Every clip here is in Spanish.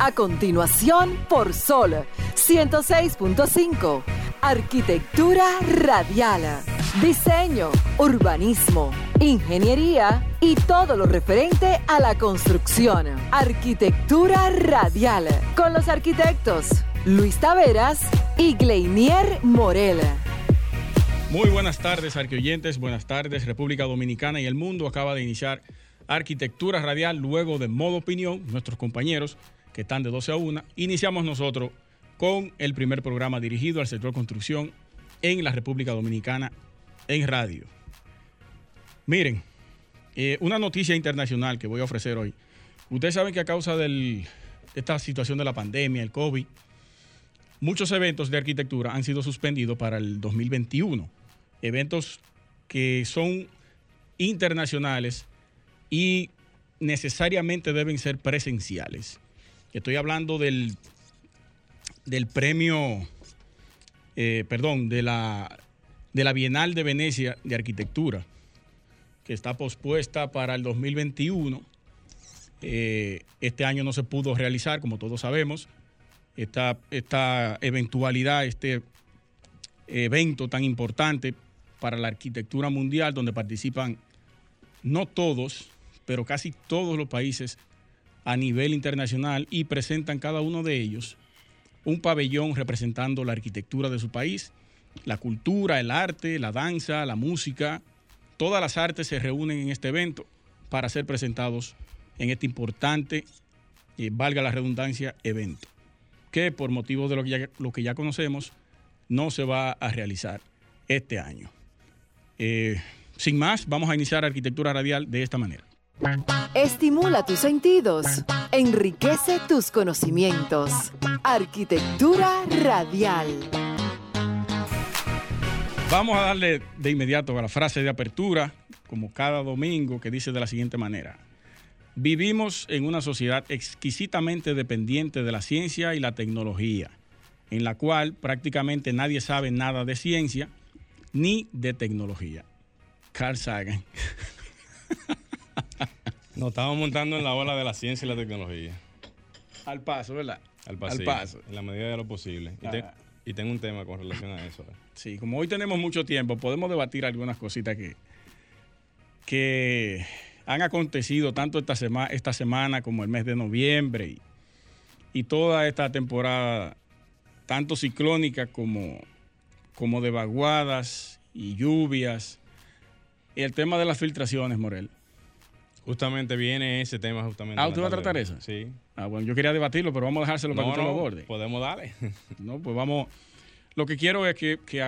A continuación, por Sol 106.5. Arquitectura radial. Diseño, urbanismo, ingeniería y todo lo referente a la construcción. Arquitectura radial. Con los arquitectos Luis Taveras y Gleinier Morel. Muy buenas tardes, arqueoyentes. Buenas tardes, República Dominicana y el mundo. Acaba de iniciar Arquitectura Radial luego de modo opinión. Nuestros compañeros que están de 12 a 1. Iniciamos nosotros con el primer programa dirigido al sector construcción en la República Dominicana en radio. Miren, eh, una noticia internacional que voy a ofrecer hoy. Ustedes saben que a causa de esta situación de la pandemia, el COVID, muchos eventos de arquitectura han sido suspendidos para el 2021. Eventos que son internacionales y necesariamente deben ser presenciales. Estoy hablando del, del premio, eh, perdón, de la, de la Bienal de Venecia de Arquitectura, que está pospuesta para el 2021. Eh, este año no se pudo realizar, como todos sabemos, esta, esta eventualidad, este evento tan importante para la arquitectura mundial, donde participan no todos, pero casi todos los países a nivel internacional y presentan cada uno de ellos un pabellón representando la arquitectura de su país, la cultura, el arte, la danza, la música. Todas las artes se reúnen en este evento para ser presentados en este importante, eh, valga la redundancia, evento, que por motivo de lo que, ya, lo que ya conocemos no se va a realizar este año. Eh, sin más, vamos a iniciar Arquitectura Radial de esta manera. Estimula tus sentidos, enriquece tus conocimientos. Arquitectura radial. Vamos a darle de inmediato a la frase de apertura, como cada domingo, que dice de la siguiente manera. Vivimos en una sociedad exquisitamente dependiente de la ciencia y la tecnología, en la cual prácticamente nadie sabe nada de ciencia ni de tecnología. Carl Sagan. Nos estamos montando en la ola de la ciencia y la tecnología. Al paso, ¿verdad? Al paso. Al paso. En la medida de lo posible. Y, te- Ah. y tengo un tema con relación a eso. Sí, como hoy tenemos mucho tiempo, podemos debatir algunas cositas que, que han acontecido tanto esta, sema- esta semana como el mes de noviembre y, y toda esta temporada, tanto ciclónica como, como de vaguadas y lluvias. Y el tema de las filtraciones, Morel. Justamente viene ese tema justamente. Ah, en la ¿usted va a tratar eso? Sí. Ah, bueno, yo quería debatirlo, pero vamos a dejárselo para No, que usted lo no, aborde. podemos darle. No, pues vamos. Lo que quiero es que, que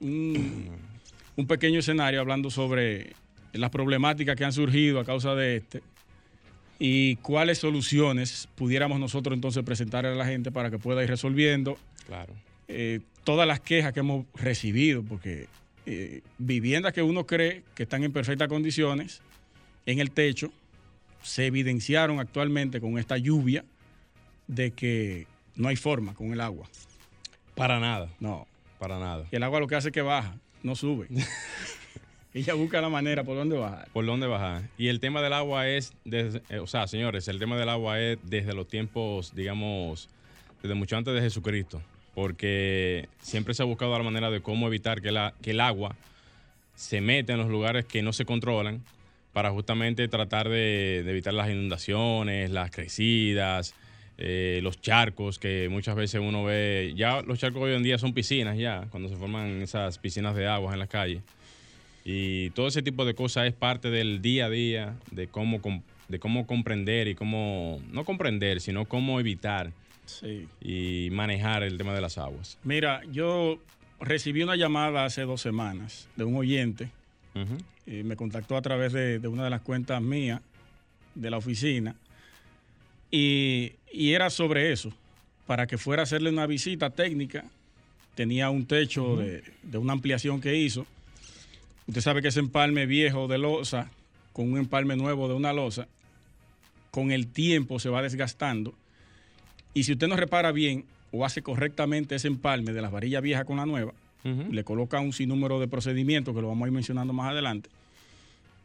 un, un pequeño escenario hablando sobre las problemáticas que han surgido a causa de este y cuáles soluciones pudiéramos nosotros entonces presentarle a la gente para que pueda ir resolviendo Claro. eh, todas las quejas que hemos recibido, porque eh, viviendas que uno cree que están en perfectas condiciones en el techo se evidenciaron actualmente con esta lluvia de que no hay forma con el agua. Para nada. No, Para nada. el agua lo que hace es que baja, no sube. Ella busca la manera por dónde bajar. ¿Por dónde bajar? Y el tema del agua es, desde- eh, o sea, señores, el tema del agua es desde los tiempos, digamos, desde mucho antes de Jesucristo, porque siempre se ha buscado la manera de cómo evitar que, la, que el agua se meta en los lugares que no se controlan para justamente tratar de, de evitar las inundaciones, las crecidas, eh, los charcos, que muchas veces uno ve, ya los charcos hoy en día son piscinas ya, cuando se forman esas piscinas de agua en las calles. Y todo ese tipo de cosas es parte del día a día, de cómo, de cómo comprender y cómo, no comprender, sino cómo evitar Sí. y manejar el tema de las aguas. Mira, yo recibí una llamada hace dos semanas de un oyente. Me contactó a través de, de una de las cuentas mías de la oficina. Y, y era sobre eso, para que fuera a hacerle una visita técnica. Tenía un techo de, de una ampliación que hizo. Usted sabe que ese empalme viejo de losa, con un empalme nuevo de una losa, con el tiempo se va desgastando. Y si usted no repara bien o hace correctamente ese empalme de las varillas viejas con la nueva, Le coloca un sinnúmero de procedimientos que lo vamos a ir mencionando más adelante.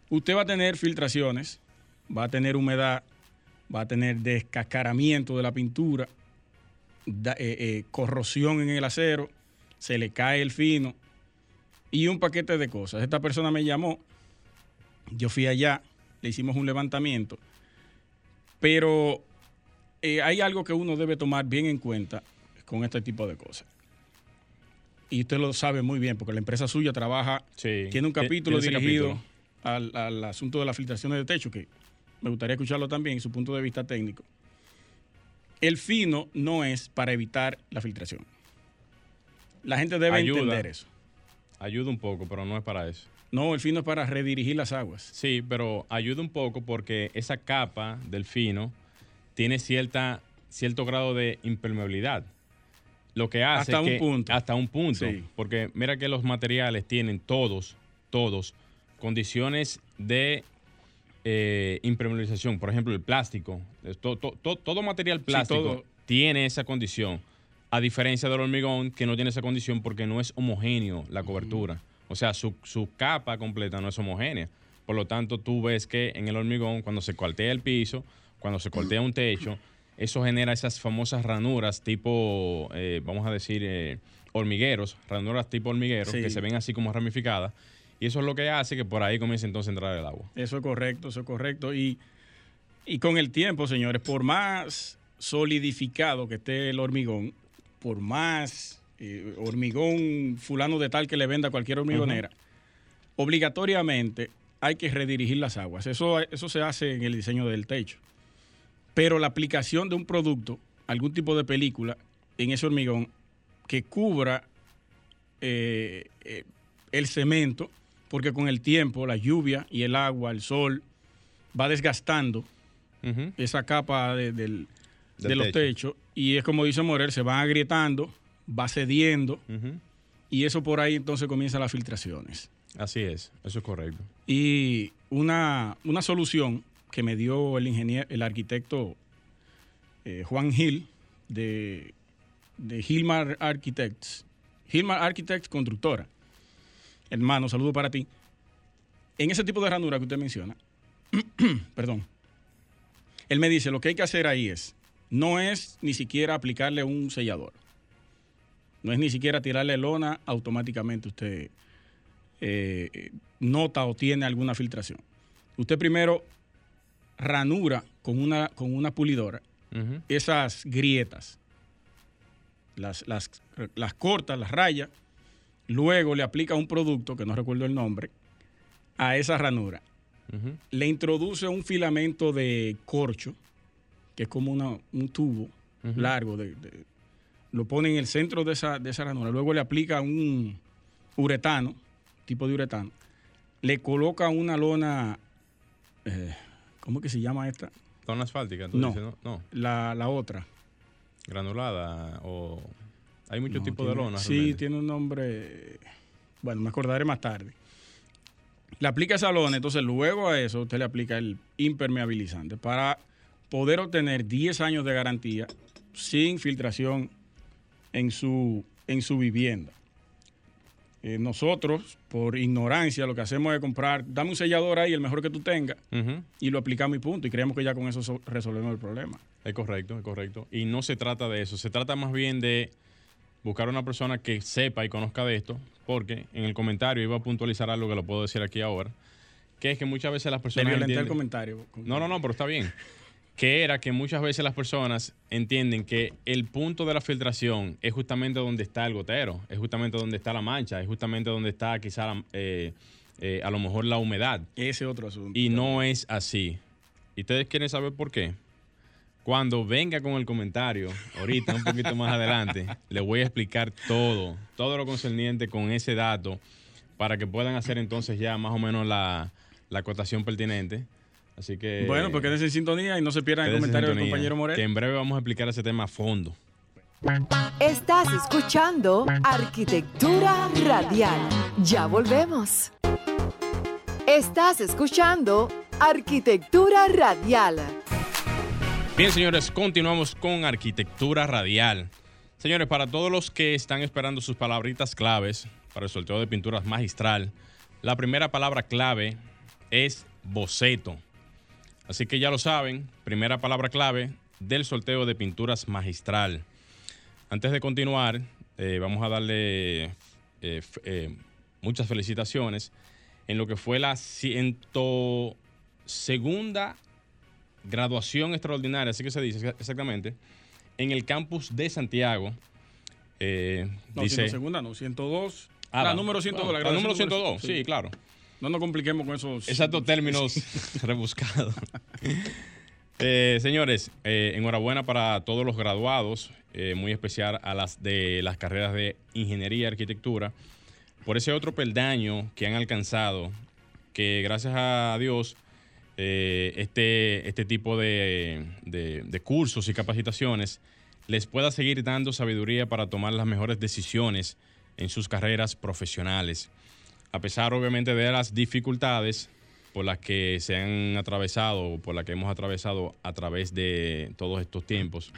Usted va a tener filtraciones, va a tener humedad va a tener descascaramiento de la pintura, da- eh, eh, corrosión en el acero, se le cae el fino y un paquete de cosas. Esta persona me llamó, yo fui allá, le hicimos un levantamiento, pero eh, hay algo que uno debe tomar bien en cuenta con este tipo de cosas. Y usted lo sabe muy bien, porque la empresa suya trabaja, Sí. tiene un capítulo dirigido capítulo. Al, al asunto de las filtraciones de techo, que me gustaría escucharlo también, su punto de vista técnico. El fino no es para evitar la filtración. La gente debe Ayuda. entender eso. Ayuda un poco, pero no es para eso. No, el fino es para redirigir las aguas. Sí, pero ayuda un poco porque esa capa del fino tiene cierta, cierto grado de impermeabilidad. Lo que hace Hasta un que- punto. Hasta un punto. Sí. Porque mira que los materiales tienen todos, todos, condiciones de eh, impermeabilización. Por ejemplo, el plástico. eh, to- to- to- todo material plástico todo. tiene esa condición. A diferencia del hormigón, que no tiene esa condición porque no es homogéneo la cobertura. O sea, su, su capa completa no es homogénea. Por lo tanto, tú ves que en el hormigón, cuando se cuartea el piso, cuando se cuartea un techo, eso genera esas famosas ranuras tipo, eh, vamos a decir, eh, hormigueros, ranuras tipo hormigueros, Sí. que se ven así como ramificadas. Y eso es lo que hace que por ahí comience entonces a entrar el agua. Eso es correcto, eso es correcto. Y, y con el tiempo, señores, por más solidificado que esté el hormigón, por más eh, hormigón fulano de tal que le venda a cualquier hormigonera, obligatoriamente hay que redirigir las aguas. Eso, eso se hace en el diseño del techo. Pero la aplicación de un producto, algún tipo de película, en ese hormigón que cubra eh, eh, el cemento, porque con el tiempo la lluvia y el agua, el sol, va desgastando esa capa de, del- Del de los techo. techos y es como dice Morel, se van agrietando, va cediendo y eso por ahí entonces comienzan las filtraciones. Así es, eso es correcto. Y una, una solución que me dio el ingeniero, el arquitecto eh, Juan Gil de, de Gilmar Architects, Gilmar Architects Constructora. Hermano, saludo para ti. En ese tipo de ranura que usted menciona, perdón, él me dice, lo que hay que hacer ahí es, no es ni siquiera aplicarle un sellador. No es ni siquiera tirarle lona automáticamente usted eh, nota o tiene alguna filtración. Usted primero ranura con una, con una pulidora. Esas grietas, las, las, las corta, las raya, luego le aplica un producto, que no recuerdo el nombre, a esa ranura. Le introduce un filamento de corcho, que es como una- un tubo largo, de, de- lo pone en el centro de esa, de esa ranura, luego le aplica un uretano, tipo de uretano, le coloca una lona, eh, ¿cómo que se llama esta? Lona asfáltica, tú No. dices, ¿no? No, La, la otra. granulada o... Hay muchos No, tipos de lonas. Sí, realmente. tiene un nombre. Bueno, me acordaré más tarde. Le aplica esa lona, entonces luego a eso usted le aplica el impermeabilizante para poder obtener 10 años de garantía sin filtración en su, en su vivienda. Eh, nosotros, por ignorancia, lo que hacemos es comprar, dame un sellador ahí, el mejor que tú tengas, y lo aplicamos y punto. Y creemos que ya con eso so- resolvemos el problema. Es correcto, es correcto. Y no se trata de eso, se trata más bien de buscar una persona que sepa y conozca de esto, porque en el comentario iba a puntualizar algo que lo puedo decir aquí ahora, que es que muchas veces las personas... violenté el entienden- comentario. No, no, no, pero está bien. Que era que muchas veces las personas entienden que el punto de la filtración es justamente donde está el gotero, es justamente donde está la mancha, es justamente donde está quizá eh, eh, a lo mejor la humedad. Ese otro asunto. Y no es así. ¿Y ustedes quieren saber por qué? Cuando venga con el comentario, ahorita, un poquito más adelante, les voy a explicar todo, todo lo concerniente con ese dato, para que puedan hacer entonces ya más o menos la, la acotación pertinente. Así que... Bueno, pues quédense en sintonía y no se pierdan el comentario del compañero Que Morel. en breve vamos a explicar ese tema a fondo. Estás escuchando Arquitectura Radial. Ya volvemos. Estás escuchando Arquitectura Radial. Bien, señores, continuamos con arquitectura radial. Señores, para todos los que están esperando sus palabritas claves para el sorteo de pinturas magistral, la primera palabra clave es boceto. Así que ya lo saben, primera palabra clave del sorteo de pinturas magistral. Antes de continuar, eh, vamos a darle eh, eh, muchas felicitaciones en lo que fue la ciento segunda graduación extraordinaria, así que se dice exactamente, en el campus de Santiago. No, dice, segunda, no, 102. Ah, la número 102. Ah, la la número graduación 102, sí, claro. No nos compliquemos con esos. Exactos términos rebuscados. Eh, señores, eh, enhorabuena para todos los graduados, eh, muy especial a las de las carreras de ingeniería y arquitectura, por ese otro peldaño que han alcanzado, que gracias a Dios este, este tipo de, de- de cursos y capacitaciones les pueda seguir dando sabiduría para tomar las mejores decisiones en sus carreras profesionales a pesar obviamente de las dificultades por las que se han atravesado, por las que hemos atravesado a través de todos estos tiempos,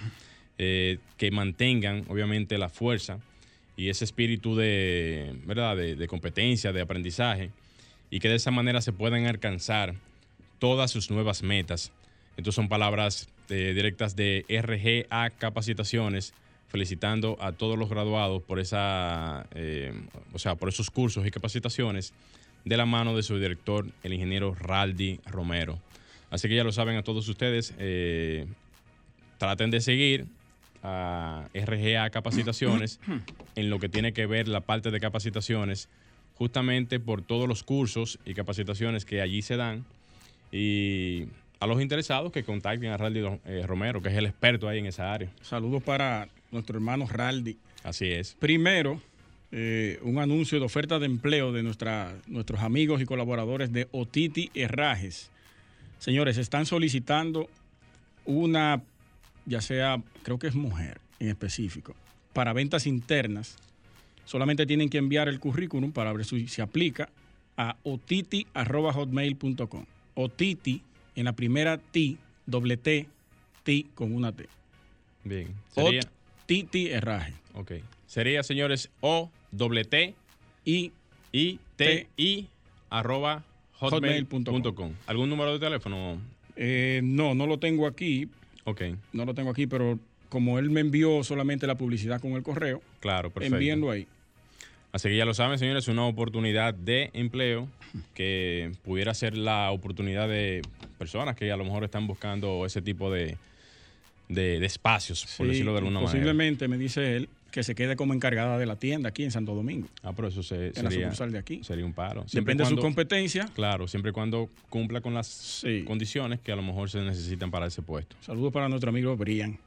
eh, que mantengan obviamente la fuerza y ese espíritu de, ¿verdad? De, competencia, de aprendizaje, y que de esa manera se puedan alcanzar todas sus nuevas metas. Estas son palabras eh, directas de RGA Capacitaciones, felicitando a todos los graduados por esa, eh, o sea, por esos cursos y capacitaciones de la mano de su director, el ingeniero Raldi Romero. Así que ya lo saben a todos ustedes, eh, traten de seguir a RGA Capacitaciones en lo que tiene que ver la parte de capacitaciones, justamente por todos los cursos y capacitaciones que allí se dan. Y a los interesados que contacten a Raldi eh, Romero, que es el experto ahí en esa área. Saludos para nuestro hermano Raldi. Así es. Primero, eh, un anuncio de oferta de empleo de nuestra, nuestros amigos y colaboradores de Otiti Herrajes. Señores, están solicitando una, ya sea, creo que es mujer en específico, para ventas internas. Solamente tienen que enviar el currículum para ver si se aplica a otiti.hotmail.com. Otiti, en la primera T, doble T, T con una T. Bien. Sería, Otiti Herraje. ok. Sería, señores, O doble T Y I T I arroba hotmail.com. ¿Algún número de teléfono? Eh, no, no lo tengo aquí, Ok, no lo tengo aquí, pero como él me envió solamente la publicidad con el correo, claro, perfecto. envíenlo ahí. Así que ya lo saben, señores, una oportunidad de empleo que pudiera ser la oportunidad de personas que a lo mejor están buscando ese tipo de, de, de espacios, por Sí, decirlo de alguna manera. posiblemente me dice él que se quede como encargada de la tienda aquí en Santo Domingo, Ah, pero eso se- en la sería, sucursal de aquí. sería un paro. Siempre Depende de su cuando- competencia. Claro, siempre y cuando cumpla con las Sí. condiciones que a lo mejor se necesitan para ese puesto. Saludos para nuestro amigo Brian.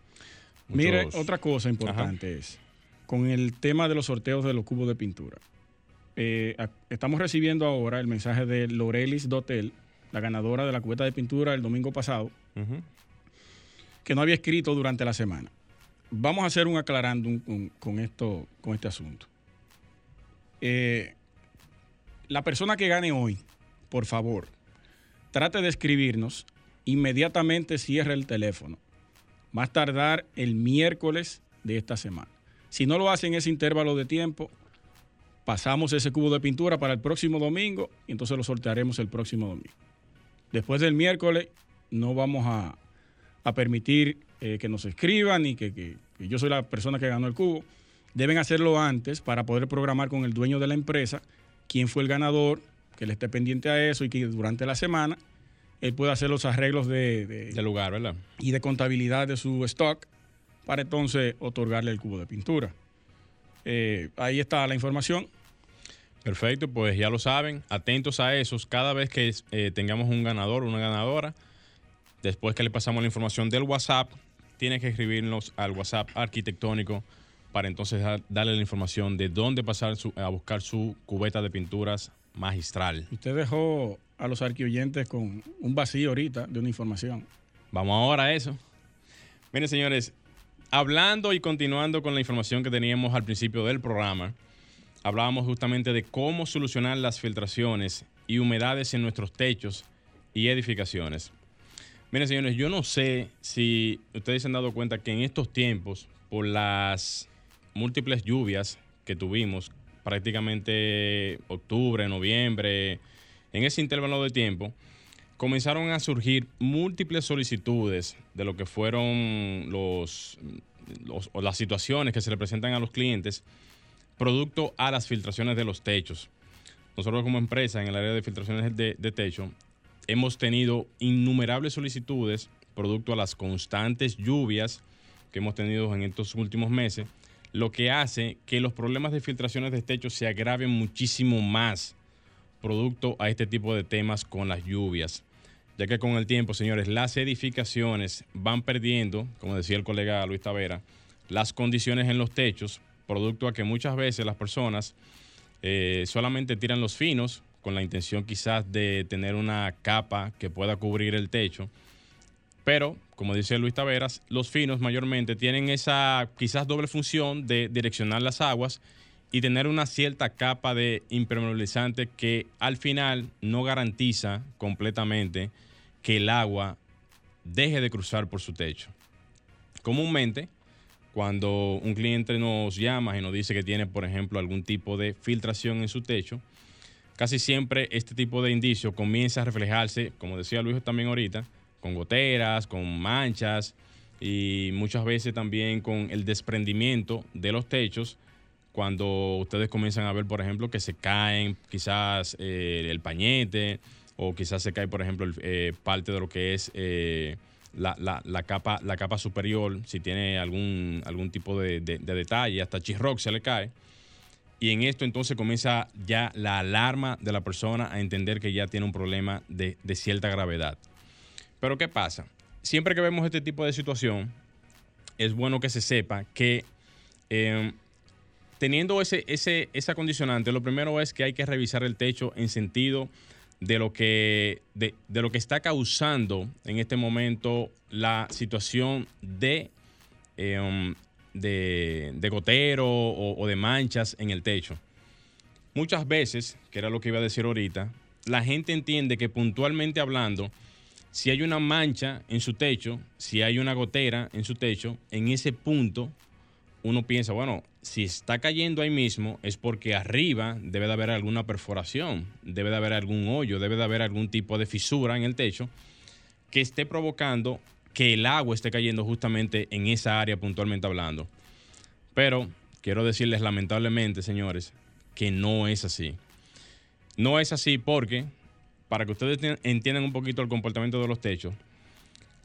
Muchos- Mire, otra cosa importante es, con el tema de los sorteos de los cubos de pintura. Eh, a- estamos recibiendo ahora el mensaje de Lorelis Dotel, la ganadora de la cubeta de pintura el domingo pasado. Que no había escrito durante la semana. Vamos a hacer un aclarándum con, esto, con este asunto. Eh, la persona que gane hoy, por favor, trate de escribirnos, inmediatamente cierre el teléfono. Más tardar el miércoles de esta semana. Si no lo hace en ese intervalo de tiempo, pasamos ese cubo de pintura para el próximo domingo y entonces lo sortearemos el próximo domingo. Después del miércoles no vamos a, a permitir eh, que nos escriban y que, que- que yo soy la persona que ganó el cubo. Deben hacerlo antes para poder programar con el dueño de la empresa quién fue el ganador, que él esté pendiente a eso y que durante la semana él pueda hacer los arreglos de, de- lugar, ¿verdad? y de contabilidad de su stock para entonces otorgarle el cubo de pintura. Eh, ahí está la información. Perfecto, pues ya lo saben, atentos a esos. Cada vez que eh, tengamos un ganador o una ganadora, después que le pasamos la información del WhatsApp, tiene que escribirnos al WhatsApp arquitectónico para entonces da- darle la información de dónde pasar su- a buscar su cubeta de pinturas magistral. Usted dejó a los arquioyentes con un vacío ahorita de una información. Vamos ahora a eso. Miren, señores, hablando y continuando con la información que teníamos al principio del programa, hablábamos justamente de cómo solucionar las filtraciones y humedades en nuestros techos y edificaciones. Miren, señores, yo no sé si ustedes se han dado cuenta que en estos tiempos, por las múltiples lluvias que tuvimos, prácticamente octubre, noviembre, en ese intervalo de tiempo, comenzaron a surgir múltiples solicitudes de lo que fueron los, las situaciones que se le presentan a los clientes producto a las filtraciones de los techos. Nosotros como empresa en el área de filtraciones de, de techo hemos tenido innumerables solicitudes producto a las constantes lluvias que hemos tenido en estos últimos meses, lo que hace que los problemas de filtraciones de techo se agraven muchísimo más producto a este tipo de temas con las lluvias. Ya que con el tiempo, señores, las edificaciones van perdiendo, como decía el colega Luis Tavera, las condiciones en los techos, producto a que muchas veces las personas eh, solamente tiran los finos con la intención quizás de tener una capa que pueda cubrir el techo. Pero, como dice Luis Taveras, los finos mayormente tienen esa quizás doble función de direccionar las aguas y tener una cierta capa de impermeabilizante que al final no garantiza completamente que el agua deje de cruzar por su techo. Comúnmente, cuando un cliente nos llama y nos dice que tiene, por ejemplo, algún tipo de filtración en su techo, casi siempre este tipo de indicio comienza a reflejarse, como decía Luis también ahorita, con goteras, con manchas y muchas veces también con el desprendimiento de los techos cuando ustedes comienzan a ver, por ejemplo, que se caen quizás eh, el pañete o quizás se cae, por ejemplo, eh, parte de lo que es eh, la, capa, la capa superior, si tiene algún, algún tipo de, detalle, hasta chisrock se le cae. Y en esto entonces comienza ya la alarma de la persona a entender que ya tiene un problema de, cierta gravedad. Pero ¿qué pasa? Siempre que vemos este tipo de situación, es bueno que se sepa que teniendo ese, ese, esa condicionante, lo primero es que hay que revisar el techo en sentido de lo que, de, lo que está causando en este momento la situación de, em, de, gotero o, de manchas en el techo. Muchas veces, que era lo que iba a decir ahorita, la gente entiende que puntualmente hablando, si hay una mancha en su techo, si hay una gotera en su techo, en ese punto uno piensa, bueno, si está cayendo ahí mismo es porque arriba debe de haber alguna perforación, debe de haber algún hoyo, debe de haber algún tipo de fisura en el techo que esté provocando que el agua esté cayendo justamente en esa área puntualmente hablando. Pero quiero decirles lamentablemente, señores, que no es así. No es así porque, para que ustedes entiendan un poquito el comportamiento de los techos,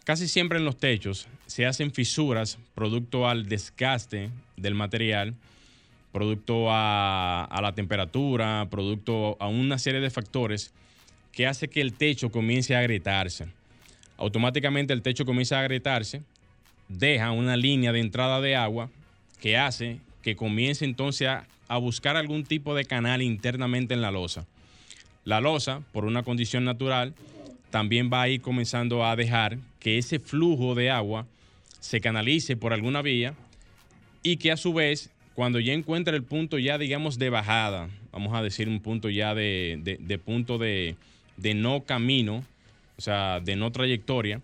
Casi siempre en los techos se hacen fisuras producto al desgaste del material, producto a, la temperatura, producto a una serie de factores que hace que el techo comience a agrietarse. Automáticamente el techo comienza a agrietarse, deja una línea de entrada de agua que hace que comience entonces a, buscar algún tipo de canal internamente en la losa. La losa, por una condición natural, también va a ir comenzando a dejar que ese flujo de agua se canalice por alguna vía y que a su vez, cuando ya encuentre el punto ya, digamos, de bajada, vamos a decir un punto ya de, punto de, de, no camino, o sea, de no trayectoria,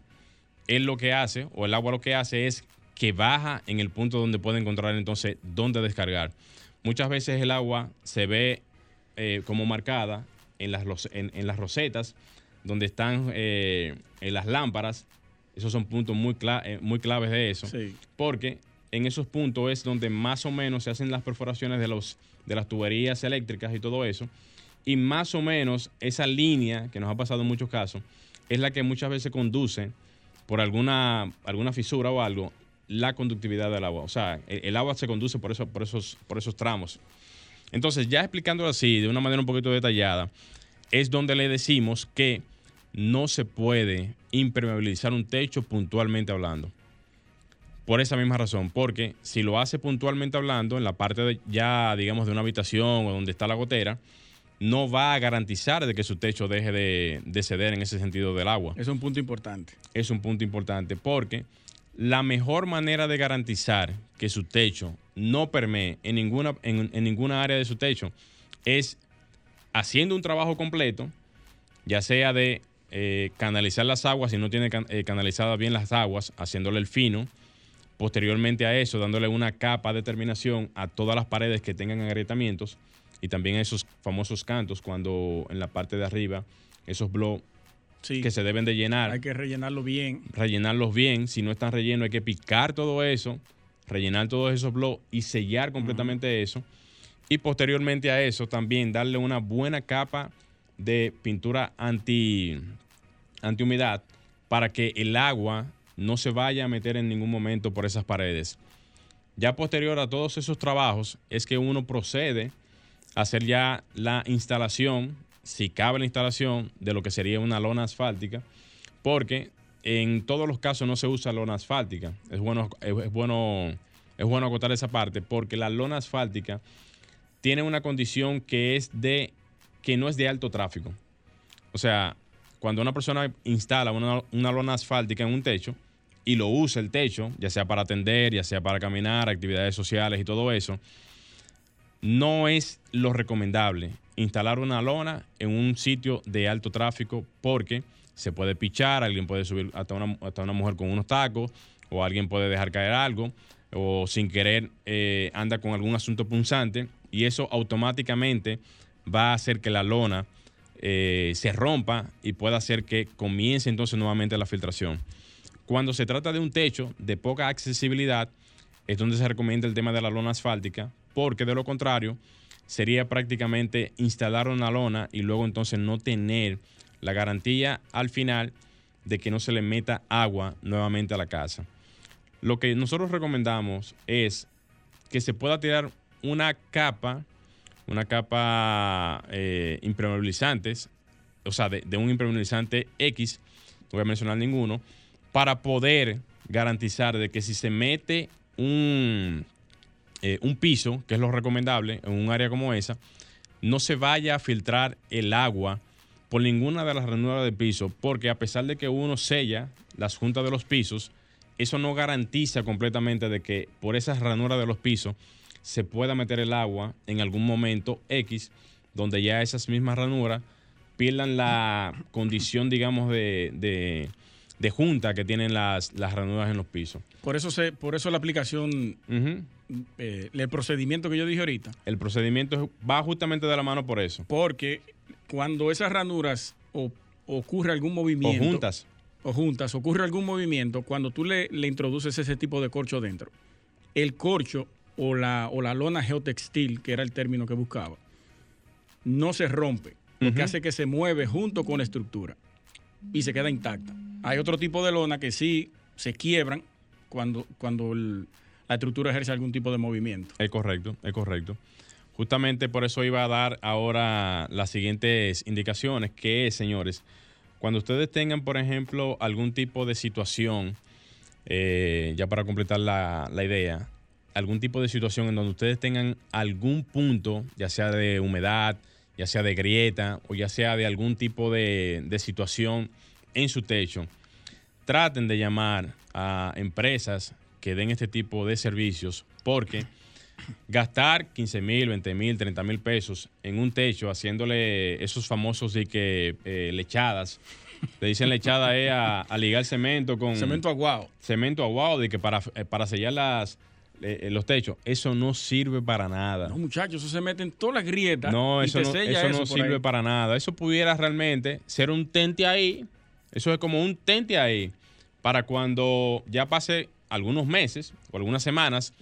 él lo que hace, o el agua lo que hace es que baja en el punto donde puede encontrar entonces dónde descargar. Muchas veces el agua se ve eh, como marcada en las, en las rosetas, donde están eh, en las lámparas. Esos son puntos muy, eh, muy claves de eso. Porque en esos puntos es donde más o menos se hacen las perforaciones de, los, de las tuberías eléctricas y todo eso. Y más o menos esa línea, que nos ha pasado en muchos casos, es la que muchas veces conduce por alguna, alguna fisura o algo la conductividad del agua. O sea, el, agua se conduce por, por, esos, por esos tramos. Entonces, ya explicándolo así, de una manera un poquito detallada, es donde le decimos que no se puede impermeabilizar un techo puntualmente hablando. Por esa misma razón, porque si lo hace puntualmente hablando, en la parte ya, digamos, de una habitación o donde está la gotera, no va a garantizar de que su techo deje de, ceder en ese sentido del agua. Es un punto importante. Es un punto importante porque la mejor manera de garantizar que su techo no permee en ninguna, en ninguna área de su techo es haciendo un trabajo completo, ya sea de eh, canalizar las aguas, si no tiene eh, canalizadas bien las aguas, haciéndole el fino. Posteriormente a eso, dándole una capa de terminación a todas las paredes que tengan agrietamientos y también esos famosos cantos cuando en la parte de arriba esos blogs que se deben de llenar. Hay que rellenarlo bien. Rellenarlos bien. Si no están rellenos, hay que picar todo eso, rellenar todos esos blogs y sellar completamente eso. Y posteriormente a eso, también darle una buena capa de pintura anti, antihumedad para que el agua no se vaya a meter en ningún momento por esas paredes. Ya posterior a todos esos trabajos es que uno procede hacer ya la instalación, si cabe la instalación, de lo que sería una lona asfáltica, porque en todos los casos no se usa lona asfáltica. Es bueno, es, bueno, es bueno acotar esa parte, porque la lona asfáltica tiene una condición que es de que no es de alto tráfico. O sea, cuando una persona instala una, una lona asfáltica en un techo, y lo usa el techo, ya sea para atender, ya sea para caminar, actividades sociales y todo eso, no es lo recomendable instalar una lona en un sitio de alto tráfico porque se puede pichar, alguien puede subir hasta una, hasta una mujer con unos tacos o alguien puede dejar caer algo o sin querer eh, anda con algún asunto punzante y eso automáticamente va a hacer que la lona eh, se rompa y pueda hacer que comience entonces nuevamente la filtración. Cuando se trata de un techo de poca accesibilidad, es donde se recomienda el tema de la lona asfáltica, porque de lo contrario sería prácticamente instalar una lona y luego entonces no tener la garantía al final de que no se le meta agua nuevamente a la casa. Lo que nosotros recomendamos es que se pueda tirar una capa, una capa eh, impermeabilizantes, o sea, de, de un impermeabilizante X, no voy a mencionar ninguno, para poder garantizar de que si se mete un, eh, un piso, que es lo recomendable en un área como esa, no se vaya a filtrar el agua por ninguna de las ranuras del piso, porque a pesar de que uno sella las juntas de los pisos, eso no garantiza completamente de que por esas ranuras de los pisos se pueda meter el agua en algún momento X, donde ya esas mismas ranuras pierdan la condición, digamos, de de junta que tienen las, las ranuras en los pisos. Por eso, se, por eso la aplicación, eh, el procedimiento que yo dije ahorita. El procedimiento va justamente de la mano por eso. Porque cuando esas ranuras o, ocurre algún movimiento. O juntas. O juntas, ocurre algún movimiento, cuando tú le, le introduces ese tipo de corcho dentro, el corcho o la, o la lona geotextil, que era el término que buscaba, no se rompe, porque hace que se mueve junto con la estructura y se queda intacta. Hay otro tipo de lona que sí se quiebran cuando, cuando la estructura ejerce algún tipo de movimiento. Es correcto, es correcto. Justamente por eso iba a dar ahora las siguientes indicaciones, que es, señores, cuando ustedes tengan, por ejemplo, algún tipo de situación, eh, ya para completar la, idea, algún tipo de situación en donde ustedes tengan algún punto, ya sea de humedad, ya sea de grieta o ya sea de algún tipo de, de situación en su techo, traten de llamar a empresas que den este tipo de servicios porque gastar 15 mil, 20 mil, 30 mil pesos en un techo haciéndole esos famosos de que eh, lechadas, le dicen lechada es a, ligar cemento con... Cemento aguado. Cemento aguado, de que para, eh, para sellar las, eh, los techos, eso no sirve para nada. No, muchachos, eso se mete en todas las grietas. No, eso no, eso no sirve para nada. Eso pudiera realmente ser un tente ahí eso es como un tente ahí para cuando ya pase algunos meses o algunas semanas,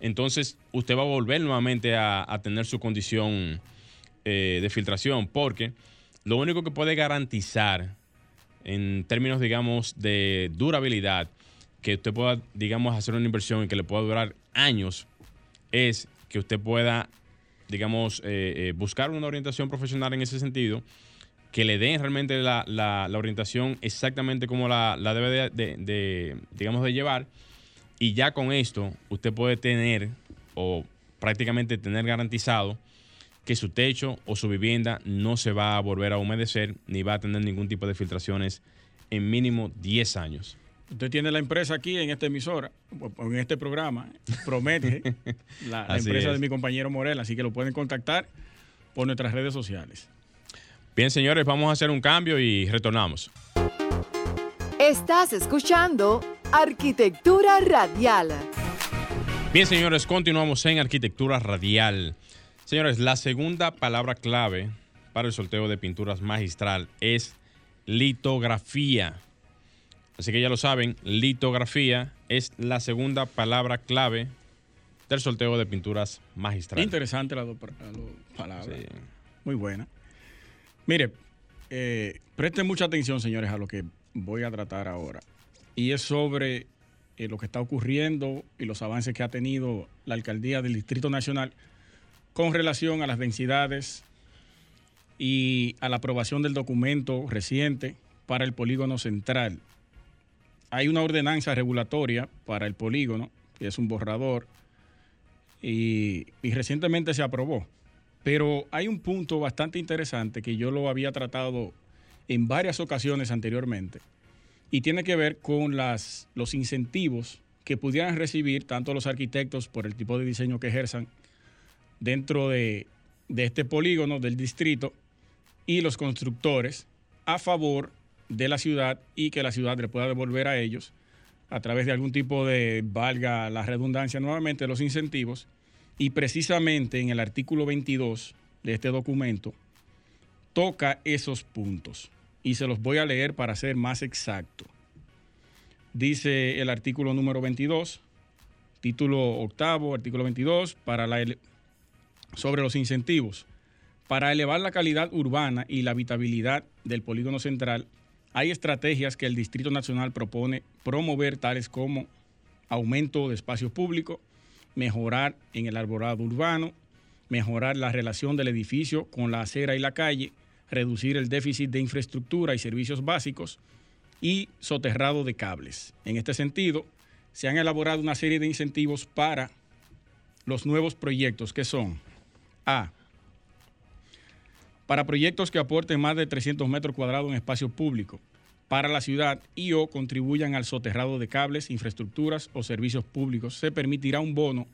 entonces usted va a volver nuevamente a, tener su condición eh, de filtración, porque lo único que puede garantizar en términos, digamos, de durabilidad, que usted pueda, digamos, hacer una inversión y que le pueda durar años, es que usted pueda, digamos, eh, eh, buscar una orientación profesional en ese sentido que le den realmente la, orientación exactamente como la, debe de, digamos, de llevar. Y ya con esto, usted puede tener o prácticamente tener garantizado que su techo o su vivienda no se va a volver a humedecer ni va a tener ningún tipo de filtraciones en mínimo 10 años. Usted tiene la empresa aquí en esta emisora, en este programa, promete la, empresa de mi compañero Morel, así que lo pueden contactar por nuestras redes sociales. Bien, señores, vamos a hacer un cambio y retornamos. Estás escuchando Arquitectura Radial. Bien, señores, continuamos en Arquitectura Radial. Señores, la segunda palabra clave para el sorteo de pinturas magistral es litografía. Así que ya lo saben, litografía es la segunda palabra clave del sorteo de pinturas magistrales. Interesante las dos palabras. Muy buena. Mire, eh, presten mucha atención, señores, a lo que voy a tratar ahora. Y es sobre eh, lo que está ocurriendo y los avances que ha tenido la alcaldía del Distrito Nacional con relación a las densidades y a la aprobación del documento reciente para el polígono central. Hay una ordenanza regulatoria para el polígono, que es un borrador, y, recientemente se aprobó. Pero hay un punto bastante interesante que yo lo había tratado en varias ocasiones anteriormente, y tiene que ver con las, los incentivos que pudieran recibir tanto los arquitectos por el tipo de diseño que ejerzan dentro de, de este polígono del distrito y los constructores a favor de la ciudad y que la ciudad le pueda devolver a ellos a través de algún tipo de, valga la redundancia nuevamente, los incentivos. Y precisamente en el artículo 22 de este documento toca esos puntos. Y se los voy a leer para ser más exacto. Dice el artículo número 22, título octavo, artículo 22, para la, sobre los incentivos. Para elevar la calidad urbana y la habitabilidad del polígono central, hay estrategias que el Distrito Nacional propone promover, tales como aumento de espacio público, mejorar en el arborado urbano, mejorar la relación del edificio con la acera y la calle, reducir el déficit de infraestructura y servicios básicos y soterrado de cables. En este sentido, se han elaborado una serie de incentivos para los nuevos proyectos que son A para proyectos que aporten más de 300 metros cuadrados en espacio público para la ciudad y o contribuyan al soterrado de cables, infraestructuras o servicios públicos, se permitirá un bono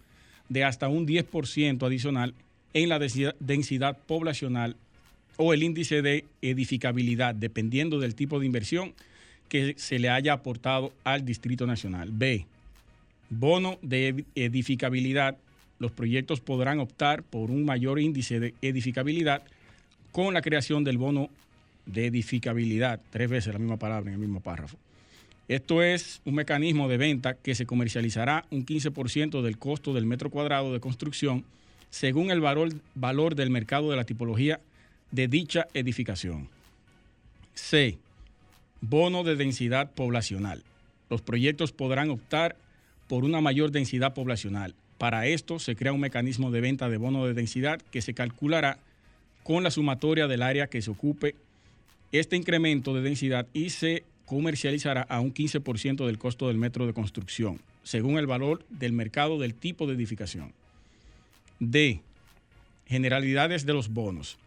de hasta un 10% adicional en la densidad poblacional o el índice de edificabilidad, dependiendo del tipo de inversión que se le haya aportado al Distrito Nacional. B. Bono de edificabilidad. Los proyectos podrán optar por un mayor índice de edificabilidad con la creación del bono de edificabilidad, tres veces la misma palabra en el mismo párrafo. Esto es un mecanismo de venta que se comercializará un 15% del costo del metro cuadrado de construcción según el valor, valor del mercado de la tipología de dicha edificación. C. Bono de densidad poblacional. Los proyectos podrán optar por una mayor densidad poblacional. Para esto se crea un mecanismo de venta de bono de densidad que se calculará con la sumatoria del área que se ocupe este incremento de densidad y se comercializará a un 15% del costo del metro de construcción, según el valor del mercado del tipo de edificación. D. Generalidades de los bonos.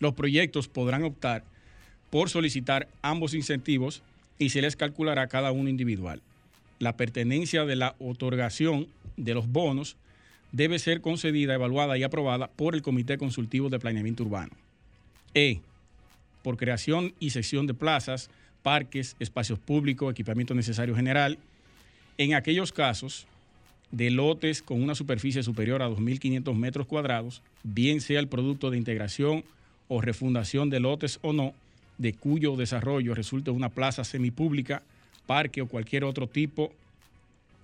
Los proyectos podrán optar por solicitar ambos incentivos y se les calculará cada uno individual. La pertenencia de la otorgación de los bonos debe ser concedida, evaluada y aprobada por el Comité Consultivo de Planeamiento Urbano. E. Por creación y sección de plazas, parques, espacios públicos, equipamiento necesario general, en aquellos casos de lotes con una superficie superior a 2.500 metros cuadrados, bien sea el producto de integración o refundación de lotes o no, de cuyo desarrollo resulte una plaza semipública, parque o cualquier otro tipo,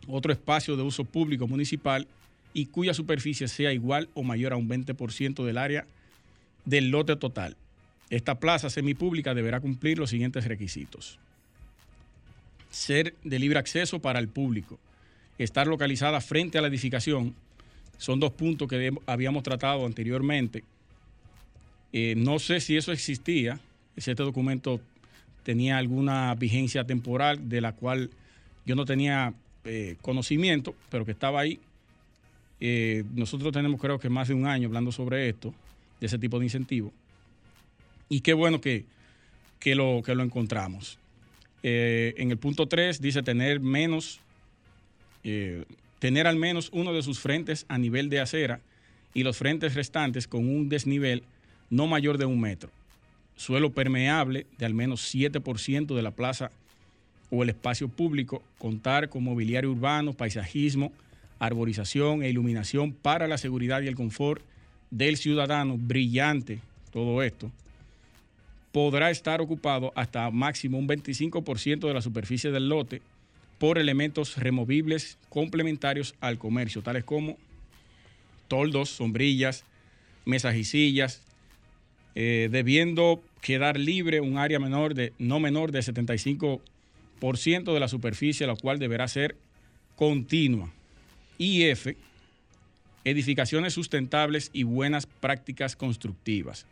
otro espacio de uso público municipal y cuya superficie sea igual o mayor a un 20% del área del lote total. Esta plaza semipública deberá cumplir los siguientes requisitos. Ser de libre acceso para el público. Estar localizada frente a la edificación. Son dos puntos que habíamos tratado anteriormente. Eh, no sé si eso existía, si este documento tenía alguna vigencia temporal de la cual yo no tenía eh, conocimiento, pero que estaba ahí eh, nosotros tenemos creo que más de un año hablando sobre esto, de ese tipo de incentivo. Y qué bueno que, lo, que lo encontramos. Eh, en el punto 3 dice tener menos, eh, tener al menos uno de sus frentes a nivel de acera y los frentes restantes con un desnivel no mayor de un metro. Suelo permeable de al menos 7% de la plaza o el espacio público, contar con mobiliario urbano, paisajismo, arborización e iluminación para la seguridad y el confort del ciudadano, brillante todo esto. Podrá estar ocupado hasta máximo un 25% de la superficie del lote por elementos removibles complementarios al comercio, tales como toldos, sombrillas, mesas y sillas, eh, debiendo quedar libre un área menor de, no menor de 75% de la superficie, la cual deberá ser continua. IF, edificaciones sustentables y buenas prácticas constructivas.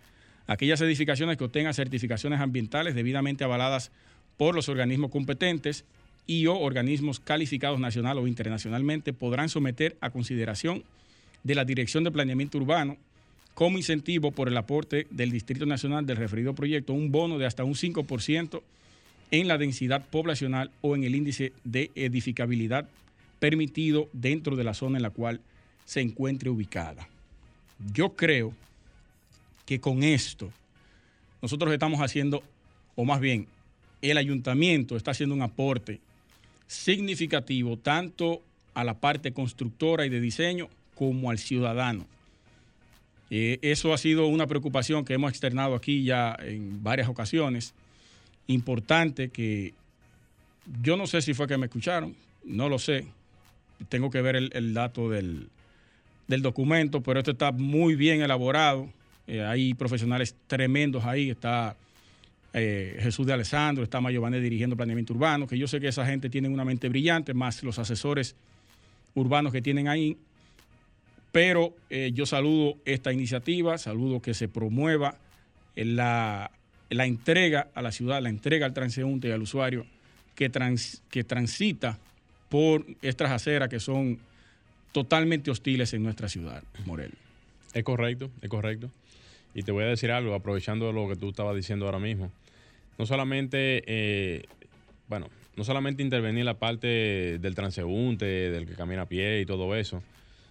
Aquellas edificaciones que obtengan certificaciones ambientales debidamente avaladas por los organismos competentes y o organismos calificados nacional o internacionalmente podrán someter a consideración de la Dirección de Planeamiento Urbano como incentivo por el aporte del Distrito Nacional del referido proyecto un bono de hasta un 5% en la densidad poblacional o en el índice de edificabilidad permitido dentro de la zona en la cual se encuentre ubicada. Yo creo que con esto nosotros estamos haciendo, o más bien, el ayuntamiento está haciendo un aporte significativo tanto a la parte constructora y de diseño como al ciudadano. Eh, eso ha sido una preocupación que hemos externado aquí ya en varias ocasiones. Importante que yo no sé si fue que me escucharon, no lo sé. Tengo que ver el, dato del, documento, pero esto está muy bien elaborado. Eh, hay profesionales tremendos ahí. Está eh, Jesús de Alessandro, está Mayo dirigiendo planeamiento urbano, que yo sé que esa gente tiene una mente brillante, más los asesores urbanos que tienen ahí. Pero eh, yo saludo esta iniciativa, saludo que se promueva la, la, entrega a la ciudad, la entrega al transeúnte y al usuario que, que transita por estas aceras que son totalmente hostiles en nuestra ciudad, Morel. Es correcto, es correcto. Y te voy a decir algo, aprovechando lo que tú estabas diciendo ahora mismo. No solamente, eh, bueno, no solamente intervenir la parte del transeúnte, del que camina a pie y todo eso,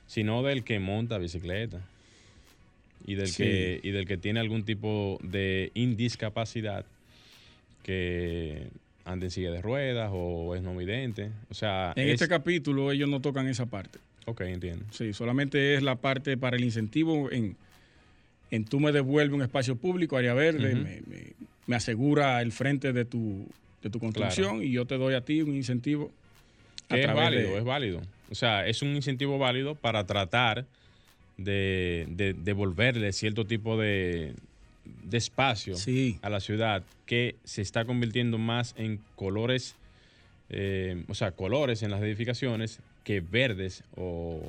sino del que monta bicicleta y del, que, y del que tiene algún tipo de indiscapacidad que ande en silla de ruedas o es no vidente. O sea, en este capítulo ellos no tocan esa parte. Ok, entiendo. Sí, solamente es la parte para el incentivo en, en tú me devuelves un espacio público, área verde, me, asegura el frente de tu, de tu construcción y yo te doy a ti un incentivo. es válido, es válido. O sea, es un incentivo válido para tratar de, devolverle cierto tipo de, espacio a la ciudad que se está convirtiendo más en colores, eh, o sea, colores en las edificaciones que verdes o...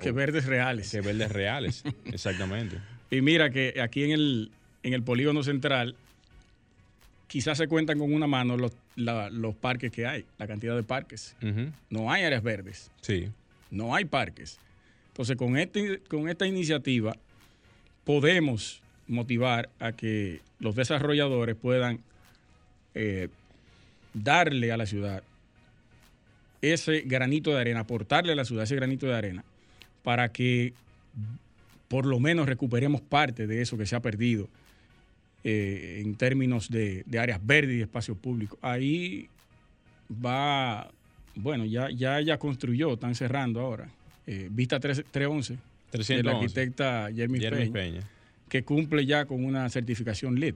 Que verdes reales. Que verdes reales, exactamente. Y mira que aquí en el, en el polígono central quizás se cuentan con una mano los, los parques que hay, la cantidad de parques. No hay áreas verdes. Sí. No hay parques. Entonces, con, este, con esta iniciativa podemos motivar a que los desarrolladores puedan eh, darle a la ciudad ese granito de arena, aportarle a la ciudad ese granito de arena, para que por lo menos recuperemos parte de eso que se ha perdido eh, en términos de, áreas verdes y espacios públicos. Ahí va, bueno, ya, ya ella construyó, están cerrando ahora, eh, Vista 311, de la arquitecta Jeremy, Peña, que cumple ya con una certificación LEED.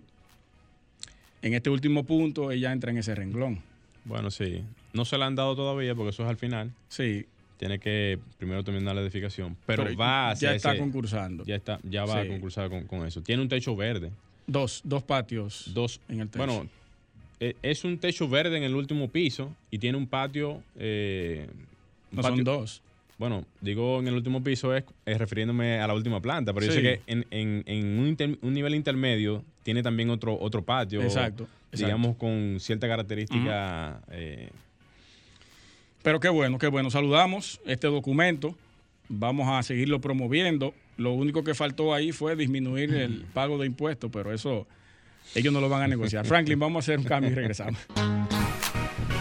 En este último punto, ella entra en ese renglón. Bueno, sí. No se la han dado todavía porque eso es al final. Sí. Tiene que primero terminar la edificación. Pero, va Ya está concursando. Ya, está, ya va a concursar con, eso. Tiene un techo verde. Dos, dos patios dos, en el techo. Bueno, es un techo verde en el último piso y tiene un patio. Eh, no son dos. Bueno, digo en el último piso es, refiriéndome a la última planta, pero yo sé que en, un, nivel intermedio tiene también otro, otro patio. Exacto. Digamos con cierta característica. Eh, pero qué bueno, qué bueno. Saludamos este documento. Vamos a seguirlo promoviendo. Lo único que faltó ahí fue disminuir el pago de impuestos, pero eso ellos no lo van a negociar. Franklin, vamos a hacer un cambio y regresamos.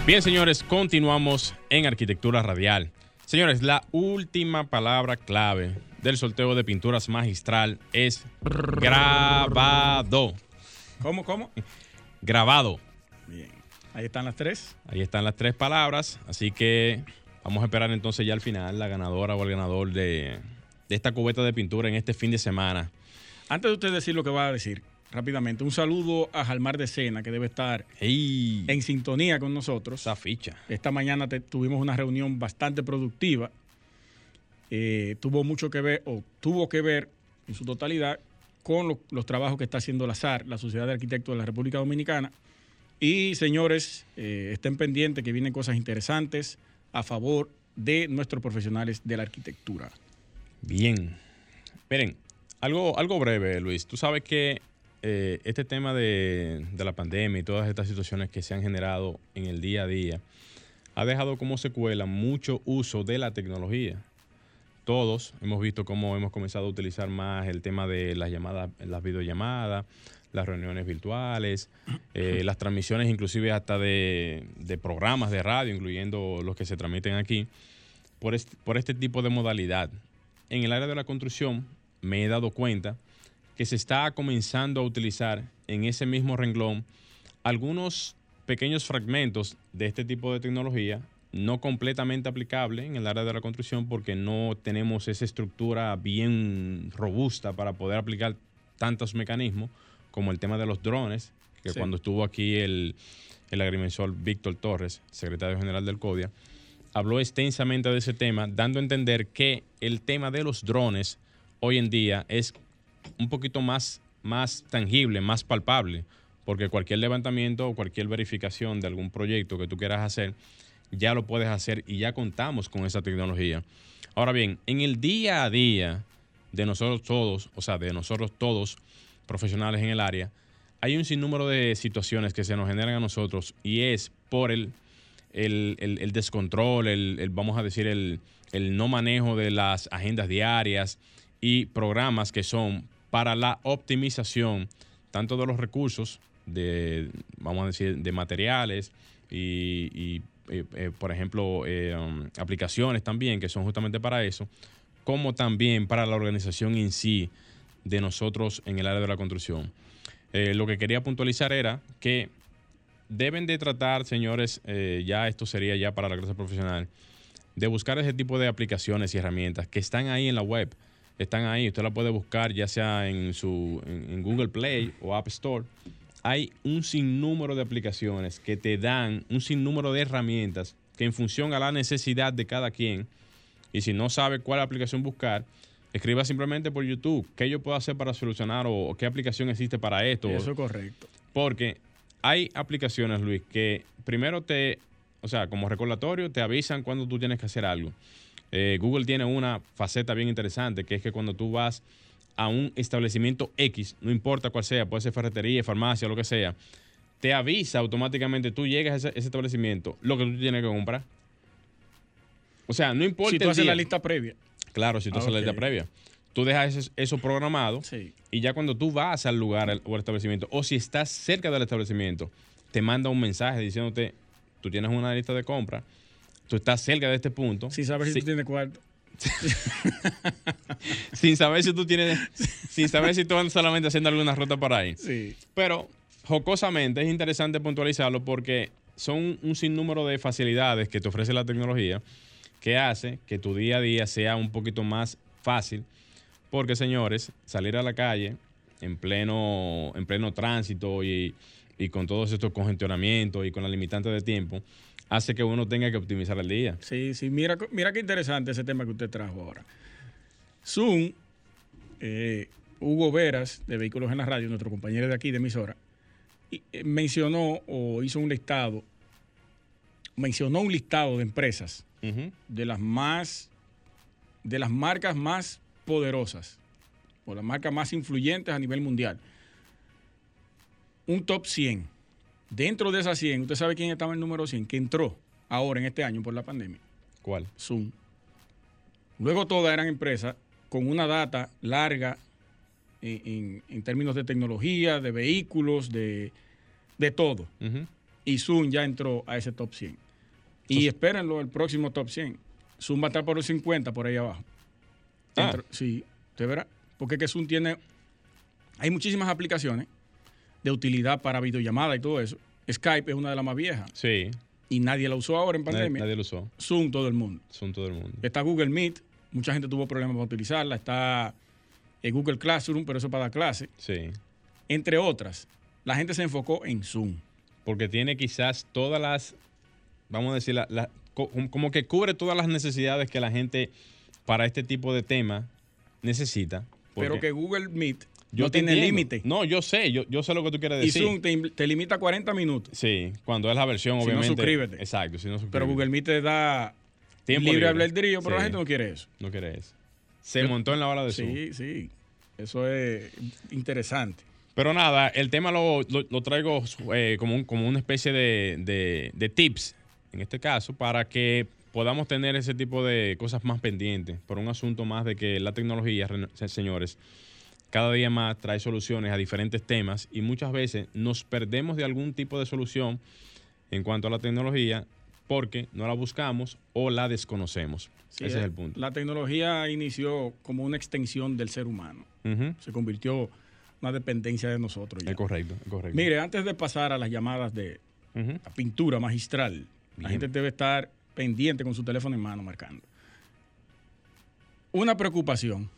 Bien, señores, continuamos en Arquitectura Radial. Señores, la última palabra clave del sorteo de pinturas magistral es grabado. ¿Cómo, cómo? Grabado. Ahí están las tres. Ahí están las tres palabras. Así que vamos a esperar entonces ya al final la ganadora o el ganador de, de esta cubeta de pintura en este fin de semana. Antes de usted decir lo que va a decir, rápidamente. Un saludo a Jalmar de Sena, que debe estar en sintonía con nosotros. Esa ficha. Esta mañana te- tuvimos una reunión bastante productiva. Eh, tuvo mucho que ver, o tuvo que ver en su totalidad, con lo- los trabajos que está haciendo la SAR, la Sociedad de Arquitectos de la República Dominicana. Y señores, eh, estén pendientes que vienen cosas interesantes a favor de nuestros profesionales de la arquitectura. Bien. Miren, algo, algo breve, Luis. Tú sabes que eh, este tema de, de la pandemia y todas estas situaciones que se han generado en el día a día ha dejado como secuela mucho uso de la tecnología. Todos hemos visto cómo hemos comenzado a utilizar más el tema de las llamadas, las videollamadas, las reuniones virtuales, eh, las transmisiones inclusive hasta de, de programas de radio, incluyendo los que se transmiten aquí, por este, por este tipo de modalidad. En el área de la construcción me he dado cuenta que se está comenzando a utilizar en ese mismo renglón algunos pequeños fragmentos de este tipo de tecnología, no completamente aplicable en el área de la construcción porque no tenemos esa estructura bien robusta para poder aplicar tantos mecanismos como el tema de los drones, que Sí. cuando estuvo aquí el, el agrimensor Víctor Torres, secretario general del CODIA, habló extensamente de ese tema, dando a entender que el tema de los drones hoy en día es un poquito más, más tangible, más palpable, porque cualquier levantamiento o cualquier verificación de algún proyecto que tú quieras hacer, ya lo puedes hacer y ya contamos con esa tecnología. Ahora bien, en el día a día de nosotros todos, o sea, de nosotros todos, profesionales en el área, hay un sinnúmero de situaciones que se nos generan a nosotros y es por el, el, el- descontrol, el, vamos a decir, el, no manejo de las agendas diarias y programas que son para la optimización tanto de los recursos, de, vamos a decir, de materiales y, y, eh, eh, por ejemplo, eh, um, aplicaciones también que son justamente para eso, como también para la organización en sí de nosotros en el área de la construcción. Eh, lo que quería puntualizar era que deben de tratar, señores, eh, ya esto sería ya para la clase profesional, de buscar ese tipo de aplicaciones y herramientas que están ahí en la web. Están ahí, usted la puede buscar ya sea en, su, en, en Google Play o App Store. Hay un sinnúmero de aplicaciones que te dan un sinnúmero de herramientas que en función a la necesidad de cada quien, y si no sabe cuál aplicación buscar, escriba simplemente por YouTube qué yo puedo hacer para solucionar o, qué aplicación existe para esto. Eso es correcto. Porque hay aplicaciones, Luis, que primero te, o sea, como recordatorio, te avisan cuando tú tienes que hacer algo. Eh, Google tiene una faceta bien interesante, que es que cuando tú vas a un establecimiento X, no importa cuál sea, puede ser ferretería, farmacia, lo que sea, te avisa automáticamente, tú llegas a ese, ese establecimiento, lo que tú tienes que comprar. O sea, no importa Si tú el haces día. la lista previa. Claro, si tú Ah, haces la lista previa. Tú dejas eso, eso programado Sí. y ya cuando tú vas al lugar o al establecimiento, o si estás cerca del establecimiento, te manda un mensaje diciéndote, tú tienes una lista de compra, tú estás cerca de este punto. Si sabes si tú tienes cuarto. sin saber si tú tienes, sin saber si tú andas solamente haciendo alguna ruta por ahí. Sí. Pero jocosamente es interesante puntualizarlo porque son un sinnúmero de facilidades que te ofrece la tecnología que hace que tu día a día sea un poquito más fácil. Porque, señores, salir a la calle en pleno, en pleno tránsito y, y con todos estos congestionamientos y con la limitante de tiempo, hace que uno tenga que optimizar el día. Sí, sí, mira, mira qué interesante ese tema que usted trajo ahora. Zoom, eh, Hugo Veras, de Vehículos en la Radio, nuestro compañero de aquí de emisora, y, eh, mencionó o hizo un listado, mencionó un listado de empresas De las más, de las marcas más poderosas, o las marcas más influyentes a nivel mundial. Un top 100. Dentro de esas 100, ¿usted sabe quién estaba en el número 100? Que entró ahora en este año por la pandemia. ¿Cuál? Zoom. Luego todas eran empresas con una data larga en, en- en términos de tecnología, de vehículos, de, de todo. Y Zoom ya entró a ese top 100. Y espérenlo, el próximo top 100. Zoom va a estar por los 50 por ahí abajo. Ah. Sí, usted verá. Porque es que Zoom tiene... Hay muchísimas aplicaciones de utilidad para videollamada y todo eso. Skype es una de las más viejas Sí, y nadie la usó ahora en nadie, pandemia. nadie lo usó. Zoom todo el mundo. Son todo el mundo. Está Google Meet, mucha gente tuvo problemas para utilizarla. Está eh, Google Classroom, pero eso para dar clase. Sí. entre otras, la gente se enfocó en Zoom. Porque tiene quizás todas las, vamos a decir, la- la- co- como que cubre todas las necesidades que la gente para este tipo de tema necesita. Pero que Google Meet yo no tiene límite. No, yo sé, yo, yo sé lo que tú quieres y decir. Zoom te, te limita a 40 minutos. Sí, cuando es la versión, Si no, obviamente. suscríbete. Exacto, si no suscríbete. Pero Google Meet te da Tiempo libre albedrío, pero la gente no quiere eso. No quiere eso. Se montó en la bala de Zoom. Sí, sí. Eso es interesante. Pero nada, el tema lo, lo- lo traigo eh, como, un- como una especie de, de- de tips, en este caso, para que podamos tener ese tipo de cosas más pendientes, por un asunto más de que la tecnología, re- se- señores, cada día más trae soluciones a diferentes temas y muchas veces nos perdemos de algún tipo de solución en cuanto a la tecnología porque no la buscamos o la desconocemos. Sí, Ese eh, es el punto. La tecnología inició como una extensión del ser humano. Se convirtió una dependencia de nosotros. ya. Es correcto, es correcto. Mire, antes de pasar a las llamadas de la pintura magistral, la gente debe estar pendiente con su teléfono en mano marcando. Una preocupación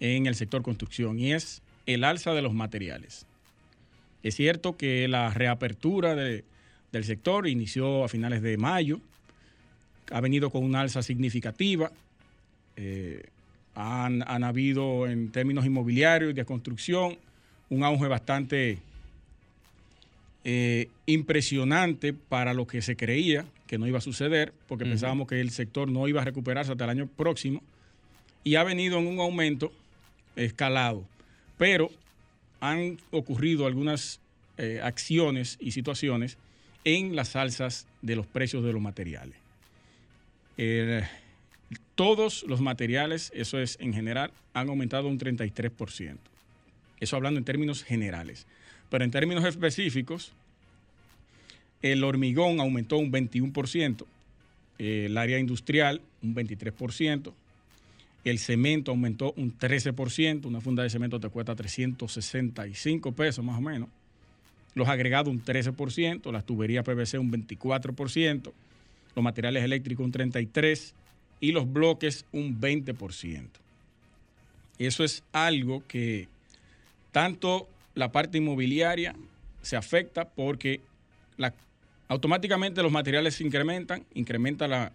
en el sector construcción y es el alza de los materiales. Es cierto que la reapertura de- del sector inició a finales de mayo, ha venido con una alza significativa. eh, han, han habido en términos inmobiliarios y de construcción un auge bastante eh, impresionante para lo que se creía que no iba a suceder, porque pensábamos que el sector no iba a recuperarse hasta el año próximo, y ha venido en un aumento escalado. Pero han ocurrido algunas eh, acciones y situaciones en las alzas de los precios de los materiales. Eh, todos los materiales, eso es en general, han aumentado un 33%. Eso hablando en términos generales. Pero en términos específicos, el hormigón aumentó un 21%, eh, el área industrial un 23%, el cemento aumentó un 13%, una funda de cemento te cuesta 365 pesos más o menos, los agregados un 13%, las tuberías PVC un 24%, los materiales eléctricos un 33% y los bloques un 20%. Eso es algo que tanto la parte inmobiliaria se afecta porque la- automáticamente los materiales se incrementan, incrementa la,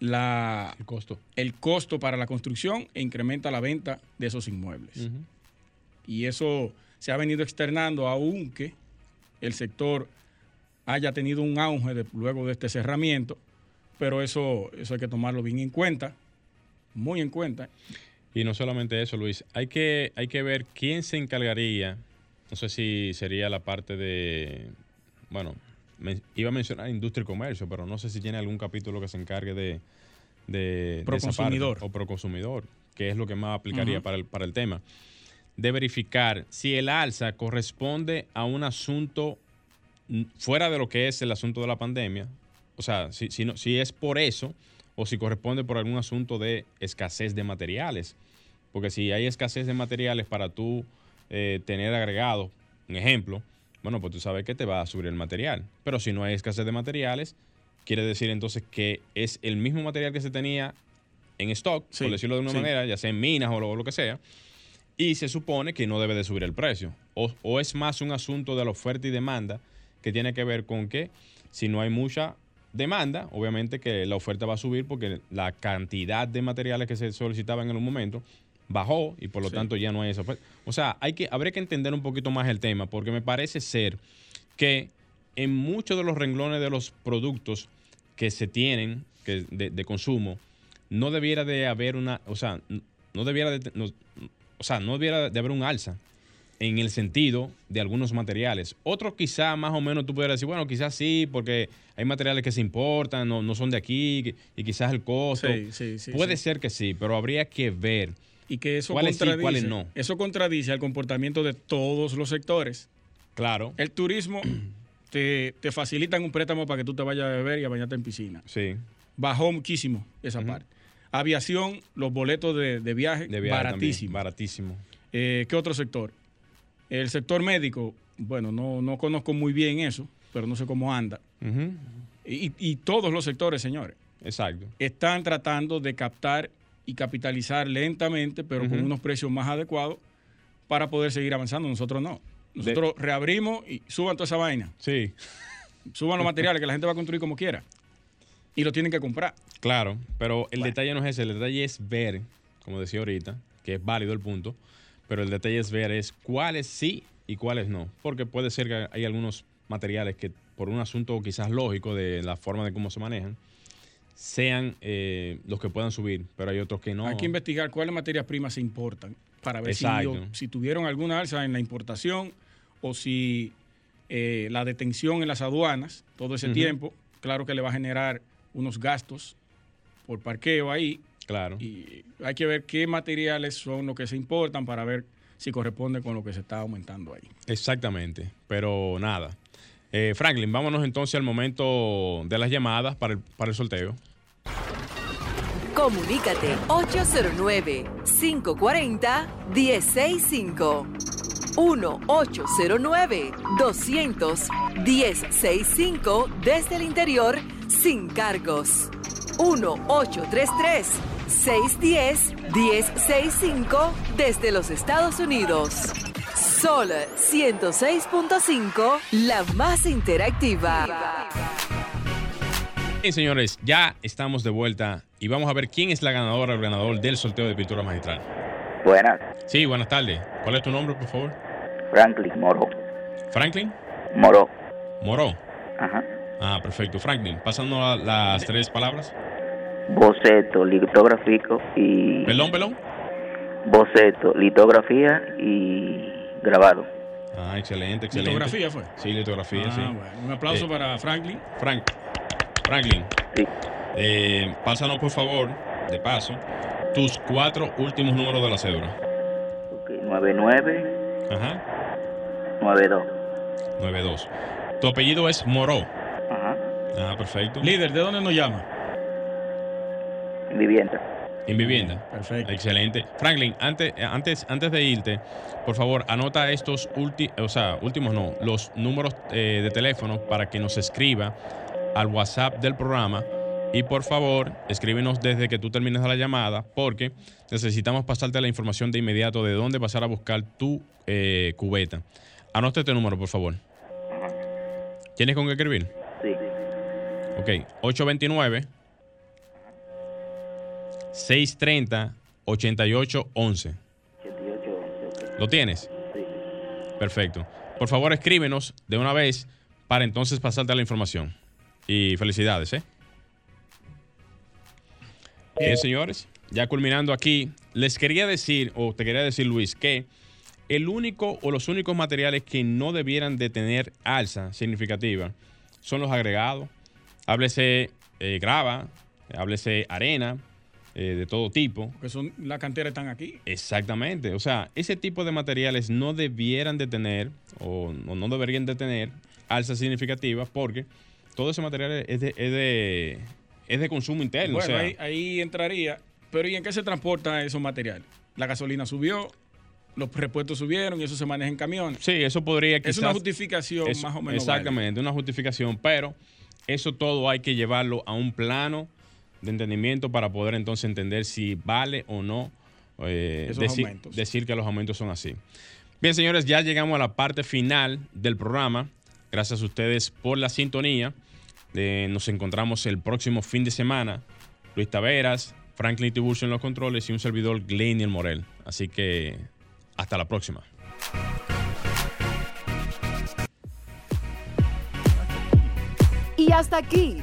la- El costo. el costo para la construcción e incrementa la venta de esos inmuebles. Y eso se ha venido externando aunque el sector haya tenido un auge de- luego de este cerramiento, pero eso, eso hay que tomarlo bien en cuenta, muy en cuenta. Y no solamente eso, Luis, hay que, hay que ver quién se encargaría, no sé si sería la parte de, bueno, iba a mencionar industria y comercio, pero no sé si tiene algún capítulo que se encargue de... Proconsumidor. o proconsumidor, que es lo que más aplicaría para, el, para el tema. De verificar si el alza corresponde a un asunto fuera de lo que es el asunto de la pandemia, o sea, si, si, no- si es por eso o si corresponde por algún asunto de escasez de materiales. Porque si hay escasez de materiales para tú eh, tener agregado, un ejemplo, bueno, pues tú sabes que te va a subir el material. Pero si no hay escasez de materiales, quiere decir entonces que es el mismo material que se tenía en stock, Sí, por decirlo de una sí. manera, ya sea en minas o lo, o lo que sea, y se supone que no debe de subir el precio. O, o es más un asunto de la oferta y demanda que tiene que ver con que si no hay mucha demanda, obviamente que la oferta va a subir porque la cantidad de materiales que se solicitaban en un momento bajó y por lo Sí. tanto ya no hay esa oferta. O sea, hay que, habría que entender un poquito más el tema porque me parece ser que en muchos de los renglones de los productos que se tienen que de, de consumo, no debiera de haber una, o sea, no debiera de, no- o sea, no debiera de haber un alza en el sentido de algunos materiales. Otros quizá más o menos tú pudieras decir, bueno, quizás sí, porque hay materiales que se importan, no, no son de aquí, y quizás el costo. Sí, sí, sí, Puede ser que sí, pero habría que ver. Y que eso ¿Cuáles sí, contradice, cuáles no? eso contradice al comportamiento de todos los sectores. Claro. El turismo te, te facilitan un préstamo para que tú te vayas a beber y a bañarte en piscina. Sí. Bajó muchísimo esa parte. Aviación, los boletos de, de viaje, De viaje también, baratísimo. Baratísimo. Eh, ¿Qué otro sector? El sector médico, bueno, no, no conozco muy bien eso, pero no sé cómo anda. Y, y todos los sectores, señores, Exacto. están tratando de captar y capitalizar lentamente, pero con unos precios más adecuados para poder seguir avanzando. Nosotros no. Nosotros reabrimos y suban toda esa vaina. Sí. Suban los materiales que la gente va a construir como quiera. Y lo tienen que comprar. Claro, pero el detalle no es ese, el detalle es ver, como decía ahorita, que es válido el punto, pero el detalle es ver es cuáles sí y cuáles no. Porque puede ser que hay algunos materiales que por un asunto quizás lógico de la forma de cómo se manejan, sean eh, los que puedan subir, pero hay otros que no. Hay que investigar cuáles materias primas se importan para ver si, tuvieron alguna alza en la importación o si eh, la detención en las aduanas todo ese tiempo, claro que le va a generar unos gastos por parqueo ahí. Claro. Y hay que ver qué materiales son los que se importan para ver si corresponde con lo que se está aumentando ahí. Exactamente, pero nada. Eh, Franklin, vámonos entonces al momento de las llamadas para el, para el sorteo. Comunícate 809-540-1065. 1-809-200-1065 desde el interior sin cargos. 1-833-610-1065 desde los Estados Unidos. Sol 106.5, la más interactiva. Bien, señores, ya estamos de vuelta y vamos a ver quién es la ganadora o el ganador del sorteo de pintura magistral. Buenas, Sí, buenas tardes. ¿Cuál es tu nombre, por favor? Franklin Moro. Franklin Moro. Moró. Ajá. Ah, perfecto. Franklin, pasando a las tres palabras. Boceto, litográfico y. Pelón, pelón. Boceto, litografía y grabado. Ah, excelente, excelente. ¿Litografía fue? Sí, litografía, Ah, sí. bueno, un aplauso Eh, para Franklin. Frank, Franklin, Sí. eh, pásanos por favor, de paso, tus cuatro últimos números de la cédula. Ok, 99, Ajá, 92. 92. Tu apellido es Moró. Ajá. Ah, perfecto. Líder, ¿de dónde nos llama? Vivienda. En vivienda. Perfecto. Excelente. Franklin, antes, eh, antes, antes de irte, por favor, anota estos ulti- o sea, últimos no, los números eh, de teléfono para que nos escriba al WhatsApp del programa. Y por favor, escríbenos desde que tú termines la llamada, porque necesitamos pasarte la información de inmediato de dónde pasar a buscar tu eh, cubeta. Anota este número, por favor. ¿Tienes con qué escribir? Sí. Ok, 829 630 8811. 88, ok. ¿Lo tienes? Sí. Perfecto. Por favor, escríbenos de una vez para entonces pasarte la información. Y felicidades, ¿eh? Bien, señores, ya culminando aquí, les quería decir, o te quería decir, Luis, que el único o los únicos materiales que no debieran de tener alza significativa son los agregados. Háblese eh, grava, háblese arena, eh, de todo tipo. Porque son, las canteras están aquí. Exactamente. O sea, ese tipo de materiales no debieran de tener o no, no deberían de tener alza significativa porque todo ese material es de, es de, es de consumo interno. Bueno, o sea, ahí, ahí entraría. Pero ¿y en qué se transportan esos materiales? La gasolina subió, los repuestos subieron y eso se maneja en camiones. sí, eso podría quizás... es una justificación eso- más o menos. Exactamente, una justificación, pero eso todo hay que llevarlo a un plano de entendimiento para poder entonces entender si vale o no eh, decir, aumentos. decir que los aumentos son así. Bien, señores, ya llegamos a la parte final del programa. Gracias a ustedes por la sintonía. Eh, nos encontramos el próximo fin de semana. Luis Taveras, Franklin Tiburcio en los controles y un servidor Gleniel Morel. Así que hasta la próxima. Y hasta aquí,